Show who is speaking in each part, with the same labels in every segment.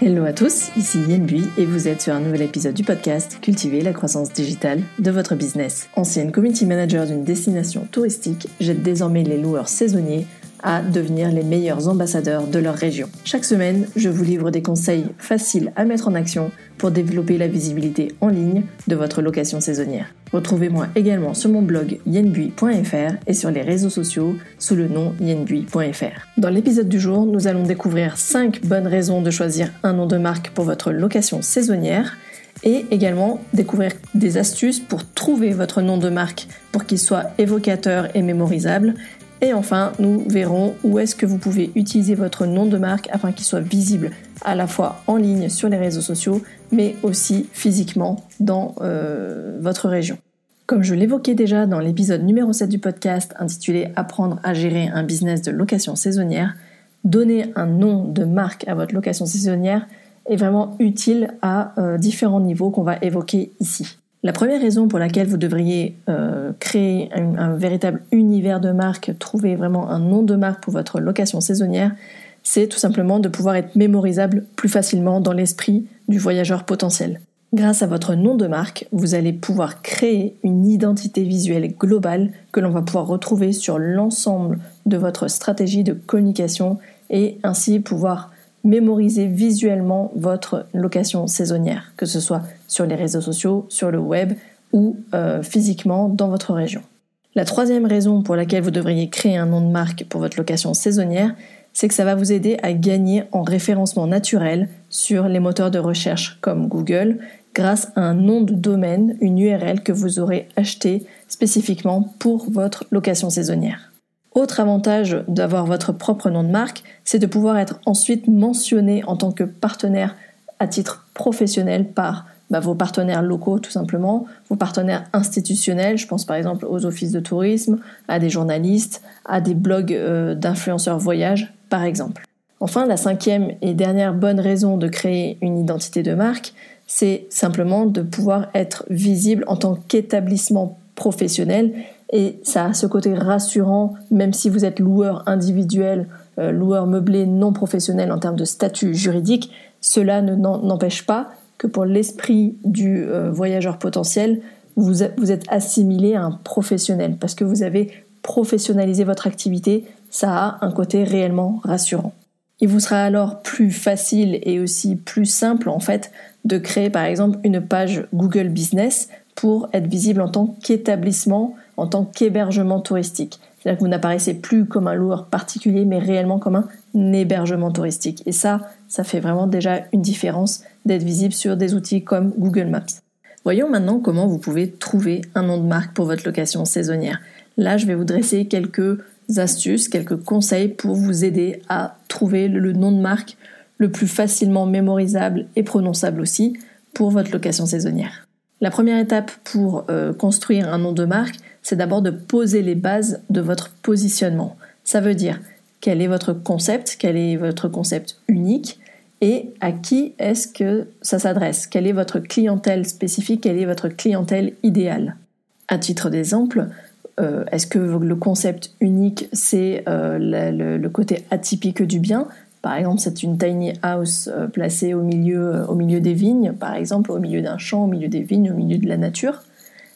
Speaker 1: Hello à tous, ici Yen Bui et vous êtes sur un nouvel épisode du podcast Cultiver la croissance digitale de votre business. Ancienne community manager d'une destination touristique, j'aide désormais les loueurs saisonniers à devenir les meilleurs ambassadeurs de leur région. Chaque semaine, je vous livre des conseils faciles à mettre en action pour développer la visibilité en ligne de votre location saisonnière. Retrouvez-moi également sur mon blog yenbui.fr et sur les réseaux sociaux sous le nom yenbui.fr. Dans l'épisode du jour, nous allons découvrir 5 bonnes raisons de choisir un nom de marque pour votre location saisonnière et également découvrir des astuces pour trouver votre nom de marque pour qu'il soit évocateur et mémorisable et enfin, nous verrons où est-ce que vous pouvez utiliser votre nom de marque afin qu'il soit visible à la fois en ligne sur les réseaux sociaux, mais aussi physiquement dans euh, votre région. Comme je l'évoquais déjà dans l'épisode numéro 7 du podcast intitulé Apprendre à gérer un business de location saisonnière, donner un nom de marque à votre location saisonnière est vraiment utile à euh, différents niveaux qu'on va évoquer ici. La première raison pour laquelle vous devriez euh, créer un, véritable univers de marque, trouver vraiment un nom de marque pour votre location saisonnière, c'est tout simplement de pouvoir être mémorisable plus facilement dans l'esprit du voyageur potentiel. Grâce à votre nom de marque, vous allez pouvoir créer une identité visuelle globale que l'on va pouvoir retrouver sur l'ensemble de votre stratégie de communication et ainsi pouvoir mémoriser visuellement votre location saisonnière, que ce soit sur les réseaux sociaux, sur le web ou euh, physiquement dans votre région. La troisième raison pour laquelle vous devriez créer un nom de marque pour votre location saisonnière, c'est que ça va vous aider à gagner en référencement naturel sur les moteurs de recherche comme Google grâce à un nom de domaine, une URL que vous aurez acheté spécifiquement pour votre location saisonnière. Autre avantage d'avoir votre propre nom de marque, c'est de pouvoir être ensuite mentionné en tant que partenaire à titre professionnel par bah, vos partenaires locaux tout simplement, vos partenaires institutionnels, je pense par exemple aux offices de tourisme, à des journalistes, à des blogs euh, d'influenceurs voyage par exemple. Enfin, la cinquième et dernière bonne raison de créer une identité de marque, c'est simplement de pouvoir être visible en tant qu'établissement professionnel et ça a ce côté rassurant, même si vous êtes loueur individuel, euh, loueur meublé non professionnel en termes de statut juridique, cela n'empêche pas que pour l'esprit du euh, voyageur potentiel, vous, vous êtes assimilé à un professionnel parce que vous avez professionnalisé votre activité, ça a un côté réellement rassurant. Il vous sera alors plus facile et aussi plus simple en fait de créer par exemple une page Google Business pour être visible en tant qu'établissement en tant qu'hébergement touristique. C'est-à-dire que vous n'apparaissez plus comme un loueur particulier, mais réellement comme un hébergement touristique. Et ça, ça fait vraiment déjà une différence d'être visible sur des outils comme Google Maps. Voyons maintenant comment vous pouvez trouver un nom de marque pour votre location saisonnière. Là, je vais vous dresser quelques astuces, quelques conseils pour vous aider à trouver le nom de marque le plus facilement mémorisable et prononçable aussi pour votre location saisonnière. La première étape pour euh, construire un nom de marque, c'est d'abord de poser les bases de votre positionnement. Ça veut dire quel est votre concept, quel est votre concept unique et à qui est-ce que ça s'adresse, quelle est votre clientèle spécifique, quelle est votre clientèle idéale? À titre d'exemple, euh, est-ce que le concept unique, c'est euh, le, côté atypique du bien? Par exemple, c'est une tiny house euh, placée au milieu, au milieu des vignes, par exemple, au milieu d'un champ, au milieu des vignes, au milieu de la nature.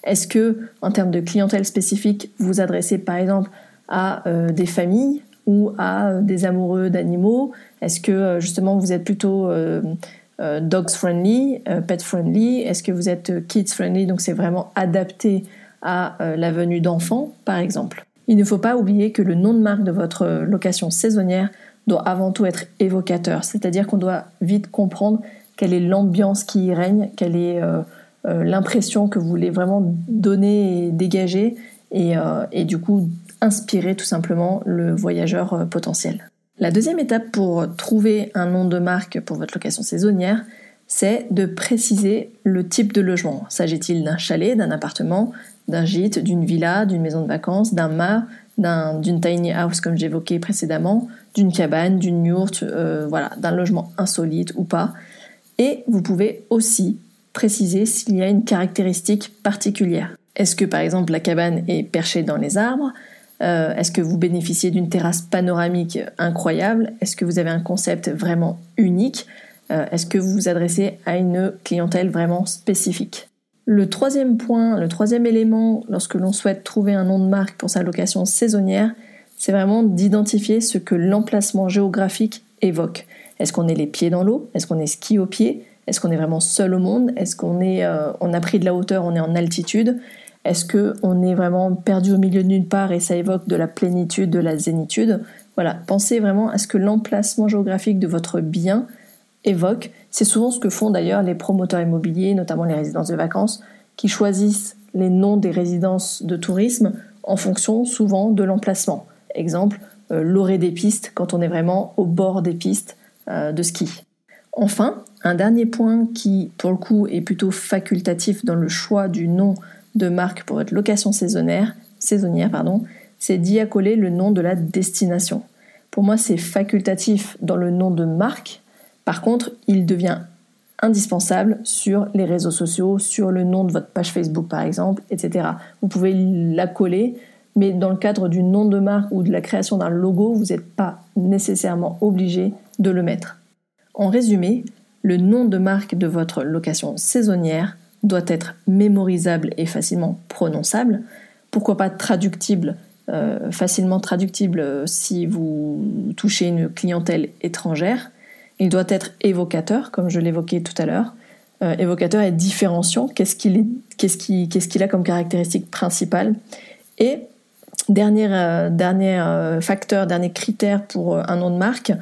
Speaker 1: Est-ce que, en termes de clientèle spécifique, vous adressez par exemple à euh, des familles ou à euh, des amoureux d'animaux? Est-ce que euh, justement vous êtes plutôt dogs friendly, pet friendly? Est-ce que vous êtes kids friendly? Donc c'est vraiment adapté à la venue d'enfants, par exemple. Il ne faut pas oublier que le nom de marque de votre location saisonnière doit avant tout être évocateur, c'est-à-dire qu'on doit vite comprendre quelle est l'ambiance qui y règne, quelle est l'impression que vous voulez vraiment donner et dégager et, euh, et, du coup inspirer tout simplement le voyageur euh, potentiel. La deuxième étape pour trouver un nom de marque pour votre location saisonnière, c'est de préciser le type de logement. S'agit-il d'un chalet, d'un appartement, d'un gîte, d'une villa, d'une maison de vacances, d'un mât, d'une tiny house comme j'évoquais précédemment, d'une cabane, d'une yourte, voilà, d'un logement insolite ou pas. Et vous pouvez aussi préciser s'il y a une caractéristique particulière. Est-ce que par exemple la cabane est perchée dans les arbres? Euh, Est-ce que vous bénéficiez d'une terrasse panoramique incroyable? Est-ce que vous avez un concept vraiment unique? Est-ce que vous vous adressez à une clientèle vraiment spécifique? Le troisième point, le troisième élément lorsque l'on souhaite trouver un nom de marque pour sa location saisonnière, c'est vraiment d'identifier ce que l'emplacement géographique évoque. Est-ce qu'on est les pieds dans l'eau? Est-ce qu'on est ski au pied Est-ce qu'on est vraiment seul au monde? Est-ce qu'on euh, on a pris de la hauteur, on est en altitude? Est-ce qu'on est vraiment perdu au milieu de nulle part et ça évoque de la plénitude, de la zénitude? Voilà, pensez vraiment à ce que l'emplacement géographique de votre bien évoque. C'est souvent ce que font d'ailleurs les promoteurs immobiliers, notamment les résidences de vacances, qui choisissent les noms des résidences de tourisme en fonction souvent de l'emplacement. Exemple, euh, l'orée des pistes quand on est vraiment au bord des pistes euh, de ski. Enfin, un dernier point qui, pour le coup, est plutôt facultatif dans le choix du nom de marque pour votre location saisonnière, c'est d'y accoler le nom de la destination. Pour moi, c'est facultatif dans le nom de marque. Par contre, il devient indispensable sur les réseaux sociaux, sur le nom de votre page Facebook par exemple, etc. Vous pouvez l'accoler mais dans le cadre du nom de marque ou de la création d'un logo, vous n'êtes pas nécessairement obligé de le mettre. En résumé, le nom de marque de votre location saisonnière doit être mémorisable et facilement prononçable. Pourquoi pas traductible, euh, facilement traductible euh, si vous touchez une clientèle étrangère. Il doit être évocateur, comme je l'évoquais tout à l'heure. Euh, évocateur et différenciant. Qu'est-ce qu'il a comme caractéristique principale Et Dernier, facteur, dernier critère pour un nom de marque,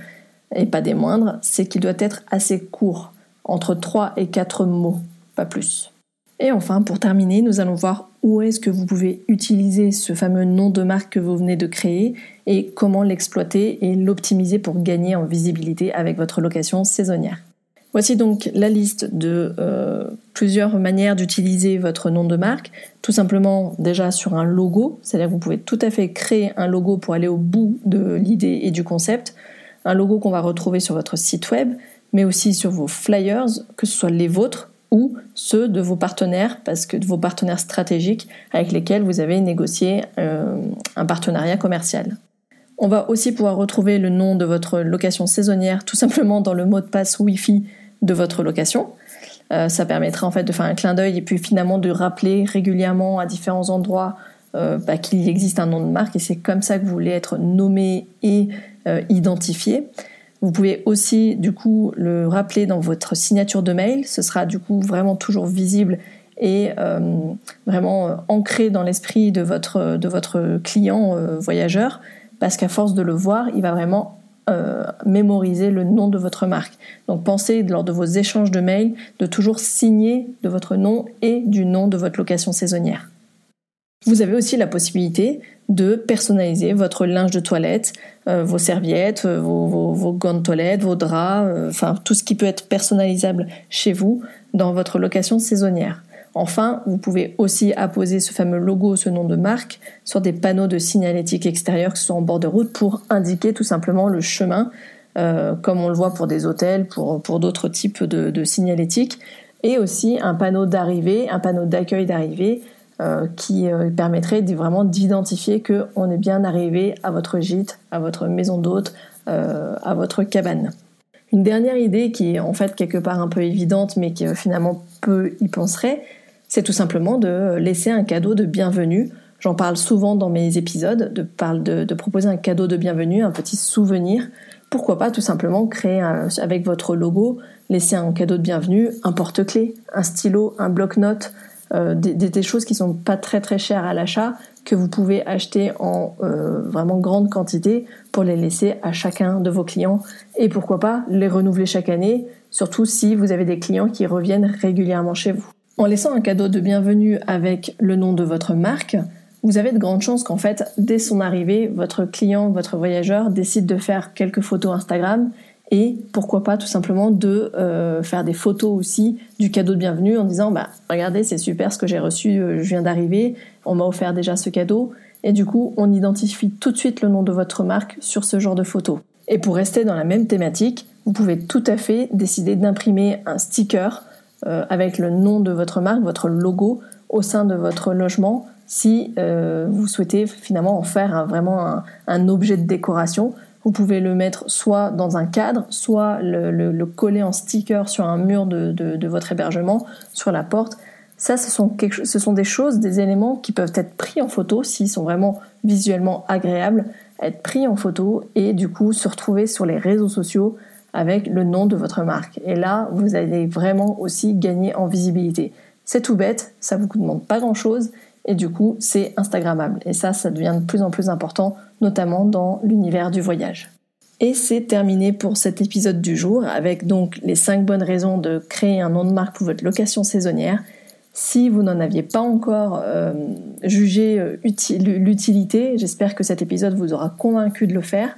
Speaker 1: et pas des moindres, c'est qu'il doit être assez court, entre 3 et 4 mots, pas plus. Et enfin, pour terminer, nous allons voir où est-ce que vous pouvez utiliser ce fameux nom de marque que vous venez de créer et comment l'exploiter et l'optimiser pour gagner en visibilité avec votre location saisonnière. Voici donc la liste de euh, plusieurs manières d'utiliser votre nom de marque. Tout simplement déjà sur un logo, c'est-à-dire que vous pouvez tout à fait créer un logo pour aller au bout de l'idée et du concept. Un logo qu'on va retrouver sur votre site web, mais aussi sur vos flyers, que ce soit les vôtres ou ceux de vos partenaires, parce que de vos partenaires stratégiques avec lesquels vous avez négocié euh, un partenariat commercial. On va aussi pouvoir retrouver le nom de votre location saisonnière tout simplement dans le mot de passe Wi-Fi de votre location. Euh, ça permettra en fait de faire un clin d'œil et puis finalement de rappeler régulièrement à différents endroits euh, bah, qu'il existe un nom de marque et c'est comme ça que vous voulez être nommé et euh, identifié. Vous pouvez aussi du coup le rappeler dans votre signature de mail. Ce sera du coup vraiment toujours visible et vraiment ancré dans l'esprit de votre, de votre client voyageur parce qu'à force de le voir, il va vraiment euh, mémoriser le nom de votre marque. Donc pensez lors de vos échanges de mails de toujours signer de votre nom et du nom de votre location saisonnière. Vous avez aussi la possibilité de personnaliser votre linge de toilette, euh, vos serviettes, euh, vos, gants de toilette, vos draps, enfin tout ce qui peut être personnalisable chez vous dans votre location saisonnière. Enfin, vous pouvez aussi apposer ce fameux logo, ce nom de marque, sur des panneaux de signalétique extérieure qui sont en bord de route pour indiquer tout simplement le chemin, euh, comme on le voit pour des hôtels, pour, pour d'autres types de, de, signalétique, et aussi un panneau d'arrivée, un panneau d'accueil d'arrivée euh, qui euh, permettrait vraiment d'identifier qu'on est bien arrivé à votre gîte, à votre maison d'hôte, à votre cabane. Une dernière idée qui est en fait quelque part un peu évidente mais qui finalement peu y penserait, c'est tout simplement de laisser un cadeau de bienvenue. J'en parle souvent dans mes épisodes, de, parle de, proposer un cadeau de bienvenue, un petit souvenir. Pourquoi pas tout simplement créer avec votre logo, laisser un cadeau de bienvenue, un porte-clés, un stylo, un bloc-notes, euh, des, choses qui sont pas très très chères à l'achat que vous pouvez acheter en euh, vraiment grande quantité pour les laisser à chacun de vos clients et pourquoi pas les renouveler chaque année, surtout si vous avez des clients qui reviennent régulièrement chez vous. En laissant un cadeau de bienvenue avec le nom de votre marque, vous avez de grandes chances qu'en fait, dès son arrivée, votre client, votre voyageur décide de faire quelques photos Instagram et pourquoi pas tout simplement de euh, faire des photos aussi du cadeau de bienvenue en disant bah regardez c'est super ce que j'ai reçu, euh, je viens d'arriver, on m'a offert déjà ce cadeau et du coup on identifie tout de suite le nom de votre marque sur ce genre de photos. Et pour rester dans la même thématique, vous pouvez tout à fait décider d'imprimer un sticker euh, avec le nom de votre marque, votre logo au sein de votre logement si vous souhaitez finalement en faire vraiment un, objet de décoration. Vous pouvez le mettre soit dans un cadre, soit le, coller en sticker sur un mur de, votre hébergement, sur la porte. Ça, ce sont, des choses, des éléments qui peuvent être pris en photo s'ils sont vraiment visuellement agréables, être pris en photo et du coup se retrouver sur les réseaux sociaux avec le nom de votre marque. Et là, vous allez vraiment aussi gagner en visibilité. C'est tout bête, ça vous demande pas grand chose et du coup c'est Instagrammable. Et ça, ça devient de plus en plus important, notamment dans l'univers du voyage. Et c'est terminé pour cet épisode du jour avec donc les 5 bonnes raisons de créer un nom de marque pour votre location saisonnière. Si vous n'en aviez pas encore euh, jugé euh, l'utilité, j'espère que cet épisode vous aura convaincu de le faire.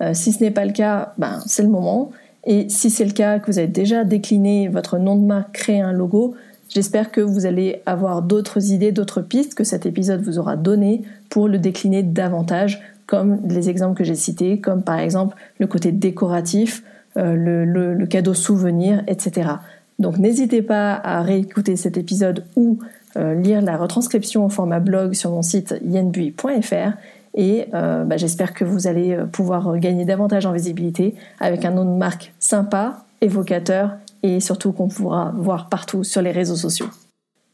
Speaker 1: Euh, si ce n'est pas le cas, ben, c'est le moment. Et si c'est le cas, que vous avez déjà décliné votre nom de marque, créé un logo, J'espère que vous allez avoir d'autres idées, d'autres pistes que cet épisode vous aura donné pour le décliner davantage, comme les exemples que j'ai cités, comme par exemple le côté décoratif, euh, le, cadeau souvenir, etc. Donc n'hésitez pas à réécouter cet épisode ou euh, lire la retranscription au format blog sur mon site yenbui.fr et euh, bah, j'espère que vous allez pouvoir gagner davantage en visibilité avec un nom de marque sympa, évocateur et surtout qu'on pourra voir partout sur les réseaux sociaux.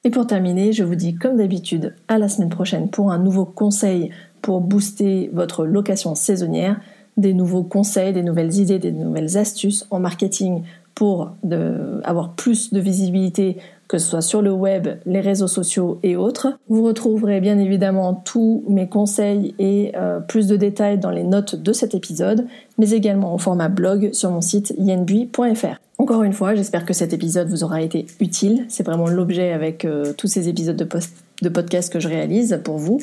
Speaker 1: Et pour terminer, je vous dis comme d'habitude à la semaine prochaine pour un nouveau conseil pour booster votre location saisonnière, des nouveaux conseils, des nouvelles idées, des nouvelles astuces en marketing pour avoir plus de visibilité que ce soit sur le web, les réseaux sociaux et autres. Vous retrouverez bien évidemment tous mes conseils et euh, plus de détails dans les notes de cet épisode, mais également au format blog sur mon site yenbui.fr. Encore une fois, j'espère que cet épisode vous aura été utile. C'est vraiment l'objet avec euh, tous ces épisodes de, podcast que je réalise pour vous.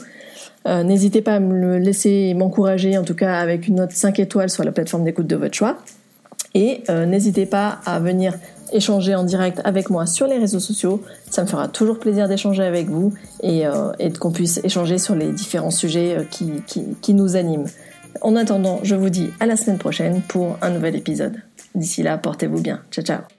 Speaker 1: Euh, n'hésitez pas à me laisser m'encourager, en tout cas avec une note 5 étoiles sur la plateforme d'écoute de votre choix. Et n'hésitez pas à venir échanger en direct avec moi sur les réseaux sociaux. Ça me fera toujours plaisir d'échanger avec vous et, euh, qu'on puisse échanger sur les différents sujets euh, qui, qui nous animent. En attendant, je vous dis à la semaine prochaine pour un nouvel épisode. D'ici là, portez-vous bien. Ciao ciao